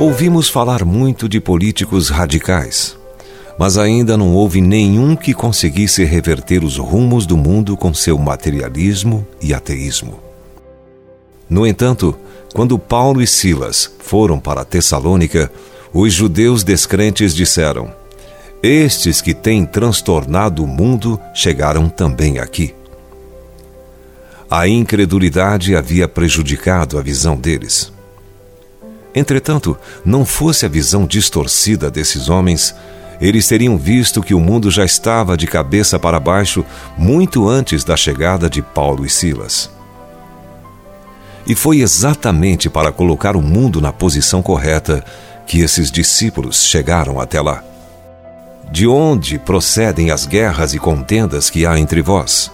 Ouvimos falar muito de políticos radicais, mas ainda não houve nenhum que conseguisse reverter os rumos do mundo com seu materialismo e ateísmo. No entanto, quando Paulo e Silas foram para Tessalônica, os judeus descrentes disseram: Estes que têm transtornado o mundo chegaram também aqui. A incredulidade havia prejudicado a visão deles. Entretanto, não fosse a visão distorcida desses homens, eles teriam visto que o mundo já estava de cabeça para baixo muito antes da chegada de Paulo e Silas. E foi exatamente para colocar o mundo na posição correta que esses discípulos chegaram até lá. De onde procedem as guerras e contendas que há entre vós?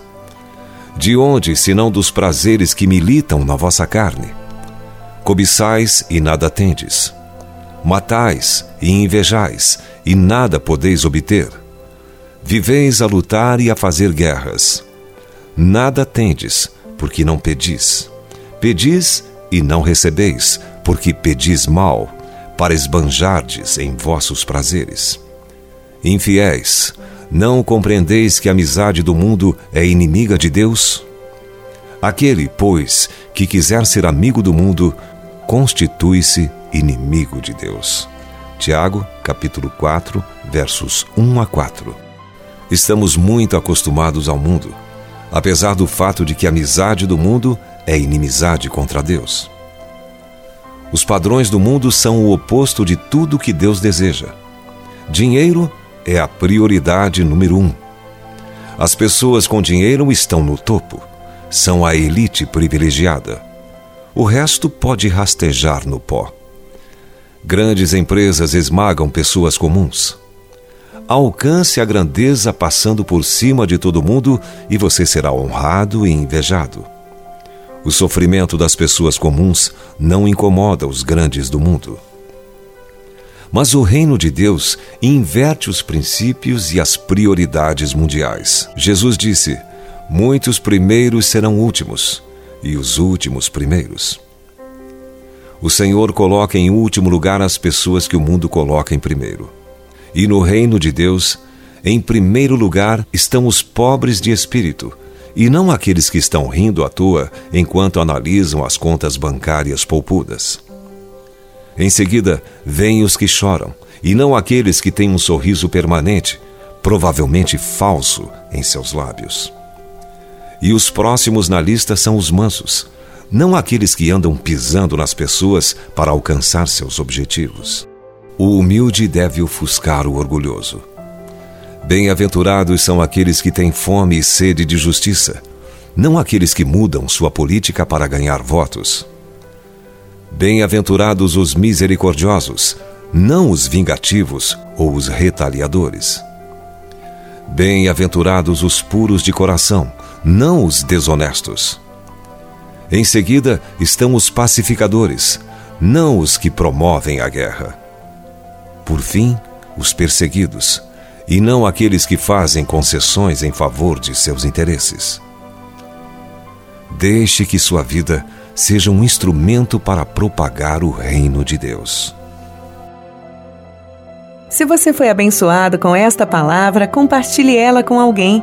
De onde, senão dos prazeres que militam na vossa carne? Cobiçais e nada tendes. Matais e invejais, e nada podeis obter. Viveis a lutar e a fazer guerras. Nada tendes, porque não pedis. Pedis e não recebeis, porque pedis mal, para esbanjardes em vossos prazeres. Infiéis, não compreendeis que a amizade do mundo é inimiga de Deus? Aquele, pois, que quiser ser amigo do mundo, constitui-se inimigo de Deus. Tiago, capítulo 4, versos 1 a 4. Estamos muito acostumados ao mundo, apesar do fato de que a amizade do mundo é inimizade contra Deus. Os padrões do mundo são o oposto de tudo que Deus deseja. Dinheiro é a prioridade número um. As pessoas com dinheiro estão no topo, são a elite privilegiada. O resto pode rastejar no pó. Grandes empresas esmagam pessoas comuns. Alcance a grandeza passando por cima de todo mundo e você será honrado e invejado. O sofrimento das pessoas comuns não incomoda os grandes do mundo. Mas o reino de Deus inverte os princípios e as prioridades mundiais. Jesus disse: Muitos primeiros serão últimos, e os últimos primeiros. O Senhor coloca em último lugar as pessoas que o mundo coloca em primeiro. E no reino de Deus, em primeiro lugar estão os pobres de espírito, e não aqueles que estão rindo à toa enquanto analisam as contas bancárias poupudas. Em seguida, vêm os que choram, e não aqueles que têm um sorriso permanente, provavelmente falso, em seus lábios. E os próximos na lista são os mansos, não aqueles que andam pisando nas pessoas para alcançar seus objetivos. O humilde deve ofuscar o orgulhoso. Bem-aventurados são aqueles que têm fome e sede de justiça, não aqueles que mudam sua política para ganhar votos. Bem-aventurados os misericordiosos, não os vingativos ou os retaliadores. Bem-aventurados os puros de coração, não os desonestos. Em seguida estão os pacificadores, não os que promovem a guerra. Por fim, os perseguidos, e não aqueles que fazem concessões em favor de seus interesses. Deixe que sua vida seja um instrumento para propagar o reino de Deus. Se você foi abençoado com esta palavra, compartilhe ela com alguém.